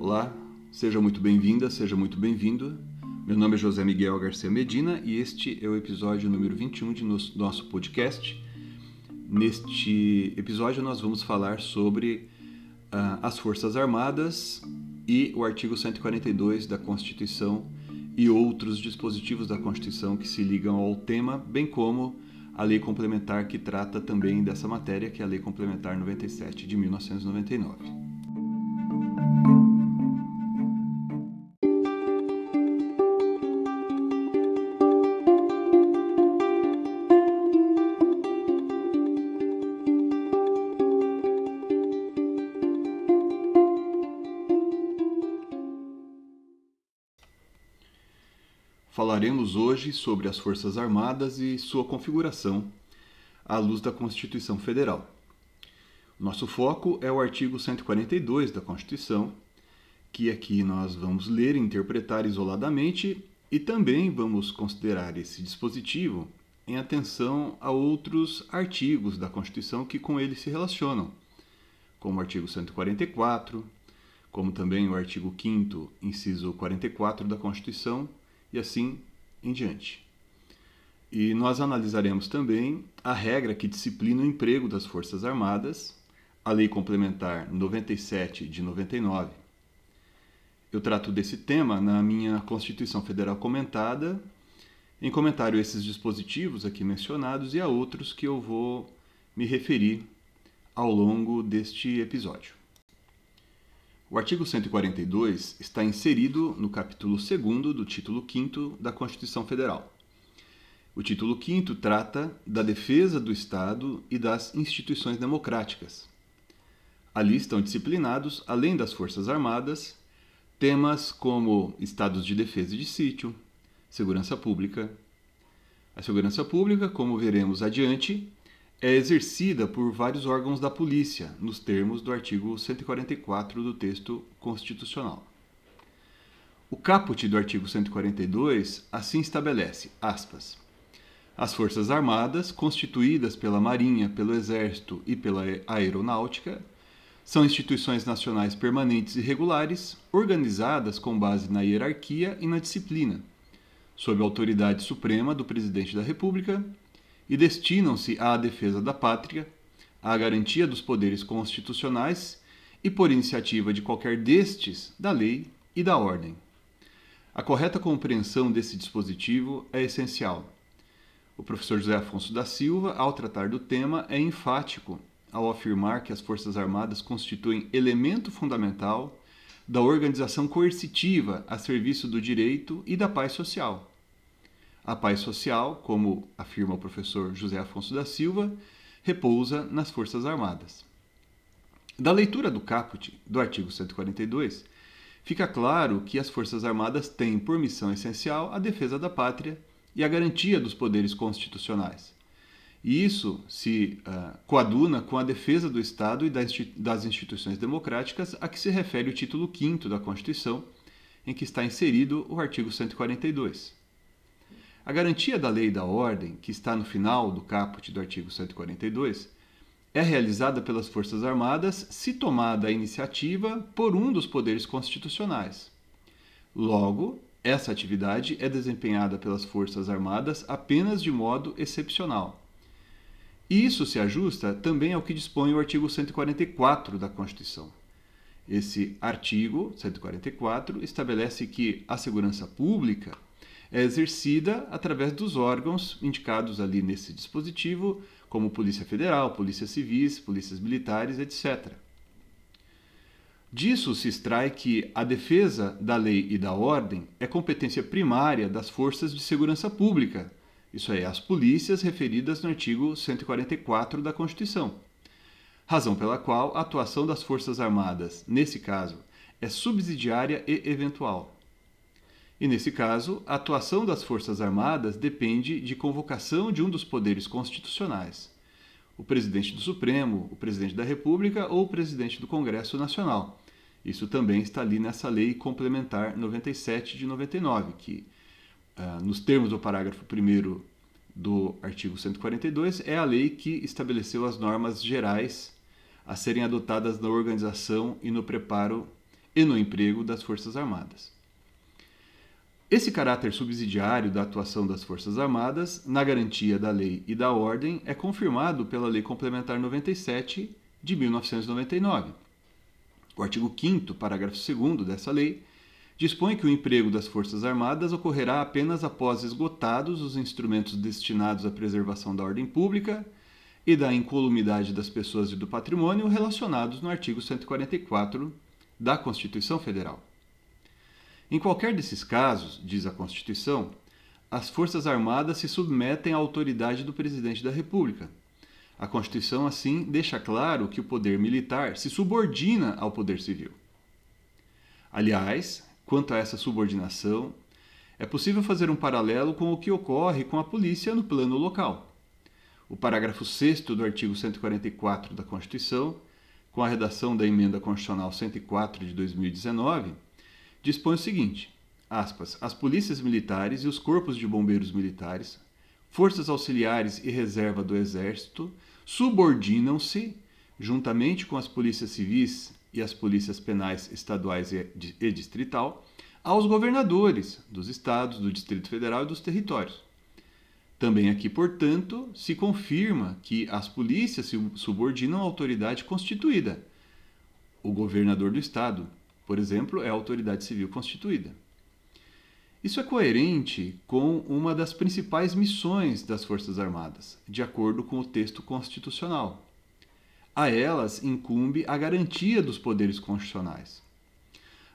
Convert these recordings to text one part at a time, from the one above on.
Olá, seja muito bem-vinda, seja muito bem-vindo. Meu nome é José Miguel Garcia Medina e este é o episódio número 21 de nosso podcast. Neste episódio, nós vamos falar sobre uh, as Forças Armadas e o artigo 142 da Constituição e outros dispositivos da Constituição que se ligam ao tema, bem como a lei complementar que trata também dessa matéria, que é a Lei Complementar 97 de 1999. Falaremos hoje sobre as Forças Armadas e sua configuração à luz da Constituição Federal. Nosso foco é o artigo 142 da Constituição, que aqui nós vamos ler e interpretar isoladamente e também vamos considerar esse dispositivo em atenção a outros artigos da Constituição que com ele se relacionam, como o artigo 144, como também o artigo 5 inciso 44 da Constituição e assim em diante. E nós analisaremos também a regra que disciplina o emprego das Forças Armadas, a Lei Complementar 97 de 99. Eu trato desse tema na minha Constituição Federal comentada, em comentário a esses dispositivos aqui mencionados e a outros que eu vou me referir ao longo deste episódio. O artigo 142 está inserido no capítulo 2 do título 5 da Constituição Federal. O título 5 trata da defesa do Estado e das instituições democráticas. Ali estão disciplinados, além das Forças Armadas, temas como estados de defesa e de sítio, segurança pública. A segurança pública, como veremos adiante, é exercida por vários órgãos da polícia, nos termos do artigo 144 do texto constitucional. O caput do artigo 142 assim estabelece, aspas, as Forças Armadas, constituídas pela Marinha, pelo Exército e pela Aeronáutica, são instituições nacionais permanentes e regulares, organizadas com base na hierarquia e na disciplina, sob a autoridade suprema do Presidente da República e destinam-se à defesa da pátria, à garantia dos poderes constitucionais e, por iniciativa de qualquer destes, da lei e da ordem. A correta compreensão desse dispositivo é essencial. O professor José Afonso da Silva, ao tratar do tema, é enfático ao afirmar que as Forças Armadas constituem elemento fundamental da organização coercitiva a serviço do direito e da paz social a paz social, como afirma o professor José Afonso da Silva, repousa nas Forças Armadas. Da leitura do caput do artigo 142, fica claro que as Forças Armadas têm por missão essencial a defesa da pátria e a garantia dos poderes constitucionais. E isso se uh, coaduna com a defesa do Estado e das instituições democráticas a que se refere o título 5 da Constituição, em que está inserido o artigo 142. A garantia da lei e da ordem, que está no final do caput do artigo 142, é realizada pelas Forças Armadas se tomada a iniciativa por um dos poderes constitucionais. Logo, essa atividade é desempenhada pelas Forças Armadas apenas de modo excepcional. Isso se ajusta também ao que dispõe o artigo 144 da Constituição. Esse artigo 144 estabelece que a segurança pública é exercida através dos órgãos indicados ali nesse dispositivo, como Polícia Federal, Polícia Civis, Polícias Militares, etc. Disso se extrai que a defesa da lei e da ordem é competência primária das forças de segurança pública, isso é, as polícias referidas no artigo 144 da Constituição. Razão pela qual a atuação das Forças Armadas, nesse caso, é subsidiária e eventual. E nesse caso, a atuação das Forças Armadas depende de convocação de um dos poderes constitucionais, o presidente do Supremo, o presidente da República ou o presidente do Congresso Nacional. Isso também está ali nessa lei complementar 97 de 99, que, uh, nos termos do parágrafo 1 do artigo 142 é a lei que estabeleceu as normas gerais a serem adotadas na organização e no preparo e no emprego das Forças Armadas. Esse caráter subsidiário da atuação das Forças Armadas, na garantia da lei e da ordem, é confirmado pela Lei Complementar 97 de 1999. O artigo 5, parágrafo 2 dessa lei, dispõe que o emprego das Forças Armadas ocorrerá apenas após esgotados os instrumentos destinados à preservação da ordem pública e da incolumidade das pessoas e do patrimônio relacionados no artigo 144 da Constituição Federal. Em qualquer desses casos, diz a Constituição, as Forças Armadas se submetem à autoridade do Presidente da República. A Constituição, assim, deixa claro que o poder militar se subordina ao poder civil. Aliás, quanto a essa subordinação, é possível fazer um paralelo com o que ocorre com a polícia no plano local. O parágrafo 6 do artigo 144 da Constituição, com a redação da Emenda Constitucional 104 de 2019, dispõe o seguinte: aspas, as polícias militares e os corpos de bombeiros militares, forças auxiliares e reserva do Exército subordinam-se, juntamente com as polícias civis e as polícias penais estaduais e distrital, aos governadores dos estados, do Distrito Federal e dos territórios. Também aqui, portanto, se confirma que as polícias se subordinam à autoridade constituída. O governador do estado, por exemplo, é a autoridade civil constituída. Isso é coerente com uma das principais missões das Forças Armadas, de acordo com o texto constitucional. A elas incumbe a garantia dos poderes constitucionais.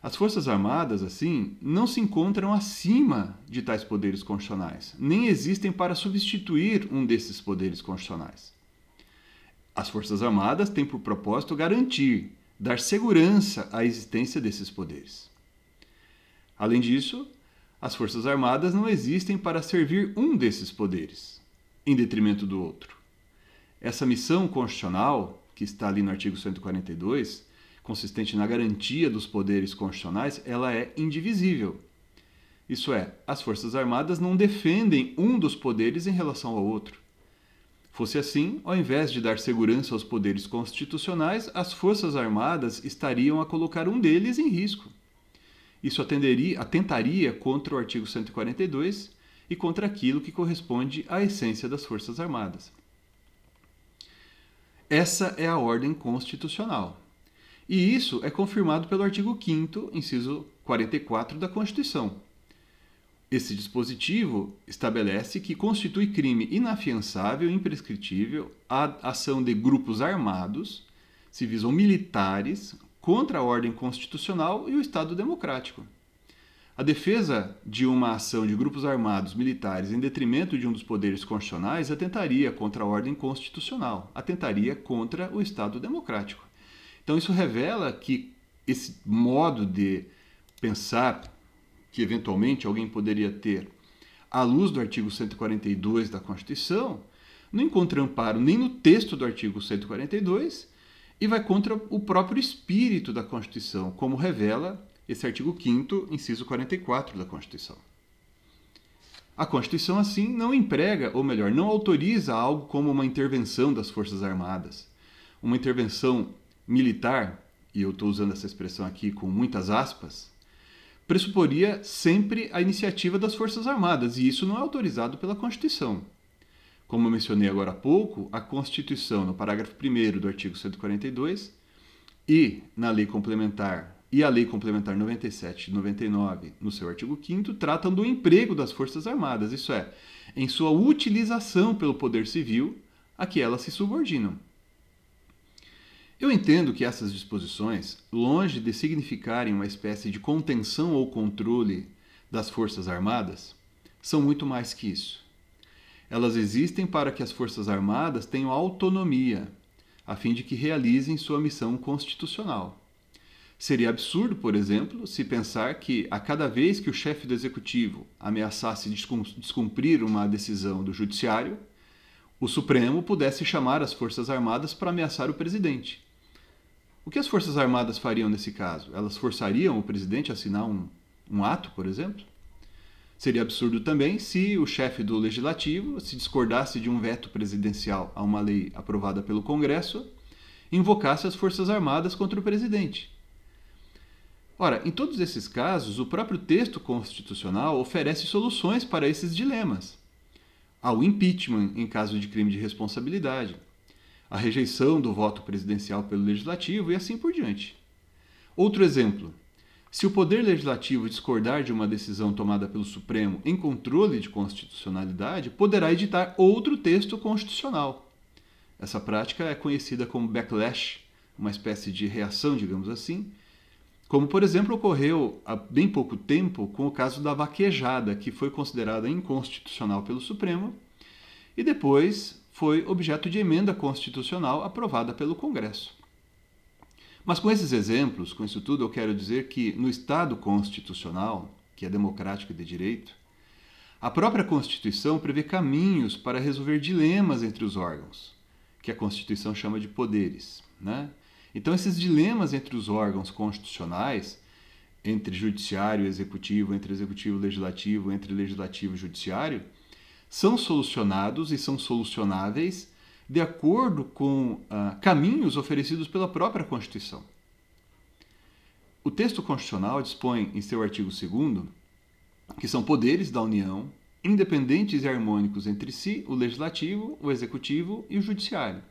As Forças Armadas, assim, não se encontram acima de tais poderes constitucionais, nem existem para substituir um desses poderes constitucionais. As Forças Armadas têm por propósito garantir, dar segurança à existência desses poderes. Além disso, as Forças Armadas não existem para servir um desses poderes, em detrimento do outro. Essa missão constitucional, que está ali no artigo 142, consistente na garantia dos poderes constitucionais, ela é indivisível. Isso é, as Forças Armadas não defendem um dos poderes em relação ao outro. Fosse assim, ao invés de dar segurança aos poderes constitucionais, as Forças Armadas estariam a colocar um deles em risco. Isso atenderia, atentaria contra o artigo 142 e contra aquilo que corresponde à essência das Forças Armadas. Essa é a ordem constitucional. E isso é confirmado pelo artigo 5, inciso 44 da Constituição. Esse dispositivo estabelece que constitui crime inafiançável e imprescritível a ação de grupos armados, civis ou militares, contra a ordem constitucional e o Estado democrático. A defesa de uma ação de grupos armados militares em detrimento de um dos poderes constitucionais atentaria contra a ordem constitucional, atentaria contra o Estado democrático. Então, isso revela que esse modo de pensar que eventualmente alguém poderia ter à luz do artigo 142 da Constituição não encontra amparo nem no texto do artigo 142 e vai contra o próprio espírito da Constituição, como revela esse artigo 5 inciso 44 da Constituição. A Constituição, assim, não emprega, ou melhor, não autoriza algo como uma intervenção das Forças Armadas, uma intervenção militar, e eu estou usando essa expressão aqui com muitas aspas, pressuporia sempre a iniciativa das Forças Armadas, e isso não é autorizado pela Constituição. Como eu mencionei agora há pouco, a Constituição, no parágrafo 1 do artigo 142, e na Lei Complementar e a Lei Complementar 97 e 99, no seu artigo 5 tratam do emprego das Forças Armadas, isso é, em sua utilização pelo poder civil a que elas se subordinam. Eu entendo que essas disposições, longe de significarem uma espécie de contenção ou controle das Forças Armadas, são muito mais que isso. Elas existem para que as Forças Armadas tenham autonomia, a fim de que realizem sua missão constitucional. Seria absurdo, por exemplo, se pensar que a cada vez que o chefe do executivo ameaçasse descumprir uma decisão do judiciário, o Supremo pudesse chamar as Forças Armadas para ameaçar o presidente. O que as Forças Armadas fariam nesse caso? Elas forçariam o presidente a assinar um, um ato, por exemplo? Seria absurdo também se o chefe do legislativo se discordasse de um veto presidencial a uma lei aprovada pelo Congresso, invocasse as Forças Armadas contra o presidente. Ora, em todos esses casos, o próprio texto constitucional oferece soluções para esses dilemas. Há o impeachment em caso de crime de responsabilidade, a rejeição do voto presidencial pelo legislativo e assim por diante. Outro exemplo: se o Poder Legislativo discordar de uma decisão tomada pelo Supremo em controle de constitucionalidade, poderá editar outro texto constitucional. Essa prática é conhecida como backlash, uma espécie de reação, digamos assim, como por exemplo ocorreu há bem pouco tempo com o caso da vaquejada, que foi considerada inconstitucional pelo Supremo e depois foi objeto de emenda constitucional aprovada pelo Congresso. Mas com esses exemplos, com isso tudo, eu quero dizer que no Estado constitucional, que é democrático e de direito, a própria Constituição prevê caminhos para resolver dilemas entre os órgãos, que a Constituição chama de poderes. Né? Então, esses dilemas entre os órgãos constitucionais, entre judiciário e executivo, entre executivo e legislativo, entre legislativo e judiciário, são solucionados e são solucionáveis de acordo com ah, caminhos oferecidos pela própria Constituição. O texto constitucional dispõe em seu artigo 2 que são poderes da União, independentes e harmônicos entre si, o legislativo, o executivo e o judiciário.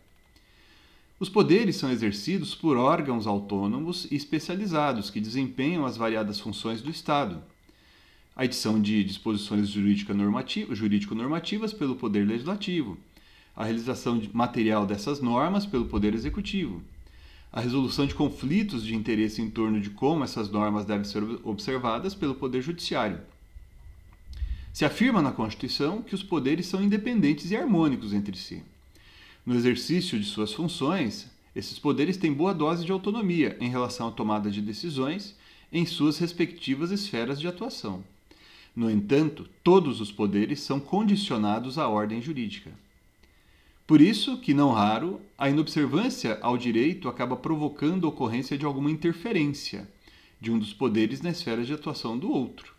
Os poderes são exercidos por órgãos autônomos e especializados que desempenham as variadas funções do Estado. A edição de disposições jurídico-normativas pelo Poder Legislativo, a realização material dessas normas pelo Poder Executivo, a resolução de conflitos de interesse em torno de como essas normas devem ser observadas pelo Poder Judiciário. Se afirma na Constituição que os poderes são independentes e harmônicos entre si. No exercício de suas funções, esses poderes têm boa dose de autonomia em relação à tomada de decisões em suas respectivas esferas de atuação. No entanto, todos os poderes são condicionados à ordem jurídica. Por isso que, não raro, a inobservância ao direito acaba provocando a ocorrência de alguma interferência de um dos poderes na esfera de atuação do outro.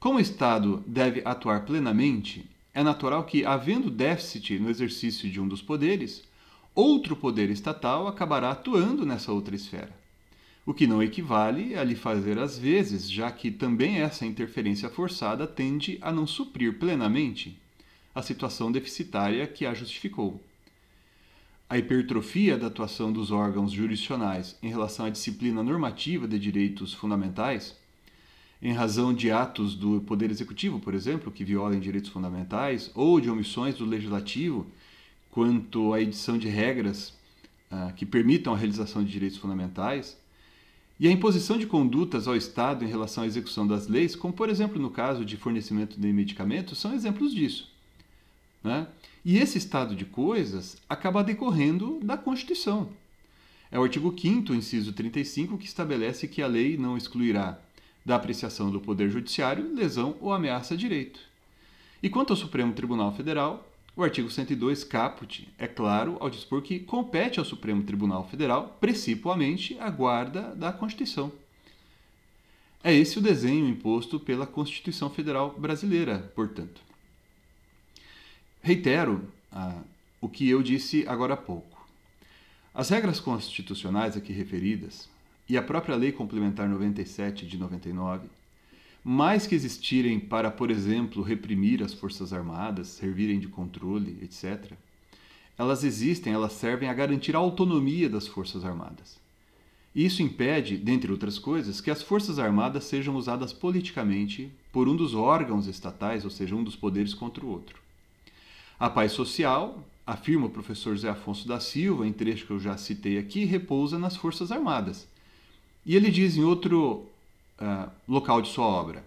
Como o Estado deve atuar plenamente, é natural que, havendo déficit no exercício de um dos poderes, outro poder estatal acabará atuando nessa outra esfera. O que não equivale a lhe fazer às vezes, já que também essa interferência forçada tende a não suprir plenamente a situação deficitária que a justificou. A hipertrofia da atuação dos órgãos jurisdicionais em relação à disciplina normativa de direitos fundamentais, em razão de atos do Poder Executivo, por exemplo, que violem direitos fundamentais, ou de omissões do Legislativo quanto à edição de regras uh, que permitam a realização de direitos fundamentais, e a imposição de condutas ao Estado em relação à execução das leis, como por exemplo no caso de fornecimento de medicamentos, são exemplos disso. Né? E esse estado de coisas acaba decorrendo da Constituição. É o artigo 5, inciso 35, que estabelece que a lei não excluirá da apreciação do Poder Judiciário lesão ou ameaça a direito. E quanto ao Supremo Tribunal Federal, o artigo 102, caput, é claro ao dispor que compete ao Supremo Tribunal Federal, principalmente, a guarda da Constituição. É esse o desenho imposto pela Constituição Federal Brasileira, portanto. Reitero ah, o que eu disse agora há pouco. As regras constitucionais aqui referidas e a própria Lei Complementar 97 de 99, mais que existirem para, por exemplo, reprimir as Forças Armadas, servirem de controle, etc., elas existem, elas servem a garantir a autonomia das Forças Armadas. Isso impede, dentre outras coisas, que as Forças Armadas sejam usadas politicamente por um dos órgãos estatais, ou seja, um dos poderes contra o outro. A paz social, afirma o professor Zé Afonso da Silva, em trecho que eu já citei aqui, repousa nas Forças Armadas. E ele diz em outro uh, local de sua obra: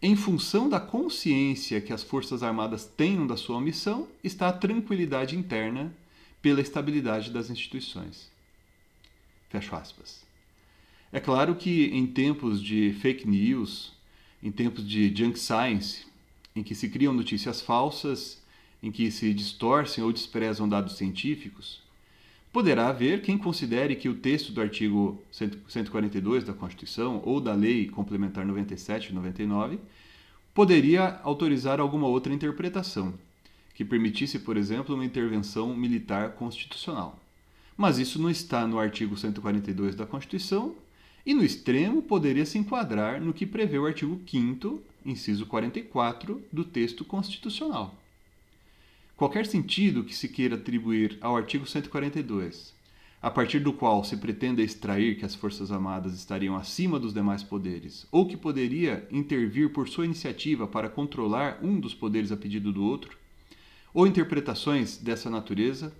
em função da consciência que as Forças Armadas tenham da sua missão, está a tranquilidade interna pela estabilidade das instituições. Fecho aspas. É claro que em tempos de fake news, em tempos de junk science, em que se criam notícias falsas em que se distorcem ou desprezam dados científicos, poderá haver quem considere que o texto do artigo 142 da Constituição ou da Lei Complementar 97 e 99 poderia autorizar alguma outra interpretação, que permitisse, por exemplo, uma intervenção militar constitucional. Mas isso não está no artigo 142 da Constituição e, no extremo, poderia se enquadrar no que prevê o artigo 5, inciso 44, do texto constitucional. Qualquer sentido que se queira atribuir ao artigo 142, a partir do qual se pretenda extrair que as Forças Armadas estariam acima dos demais poderes, ou que poderia intervir por sua iniciativa para controlar um dos poderes a pedido do outro, ou interpretações dessa natureza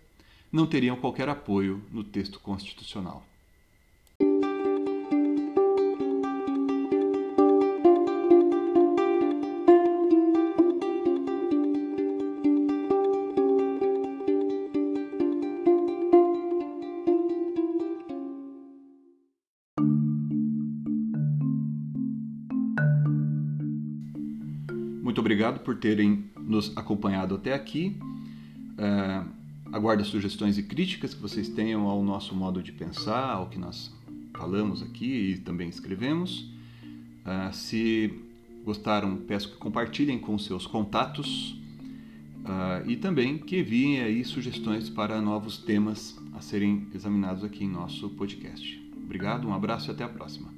não teriam qualquer apoio no texto constitucional. Obrigado por terem nos acompanhado até aqui. É, aguardo sugestões e críticas que vocês tenham ao nosso modo de pensar, ao que nós falamos aqui e também escrevemos. É, se gostaram, peço que compartilhem com seus contatos é, e também que enviem aí sugestões para novos temas a serem examinados aqui em nosso podcast. Obrigado, um abraço e até a próxima.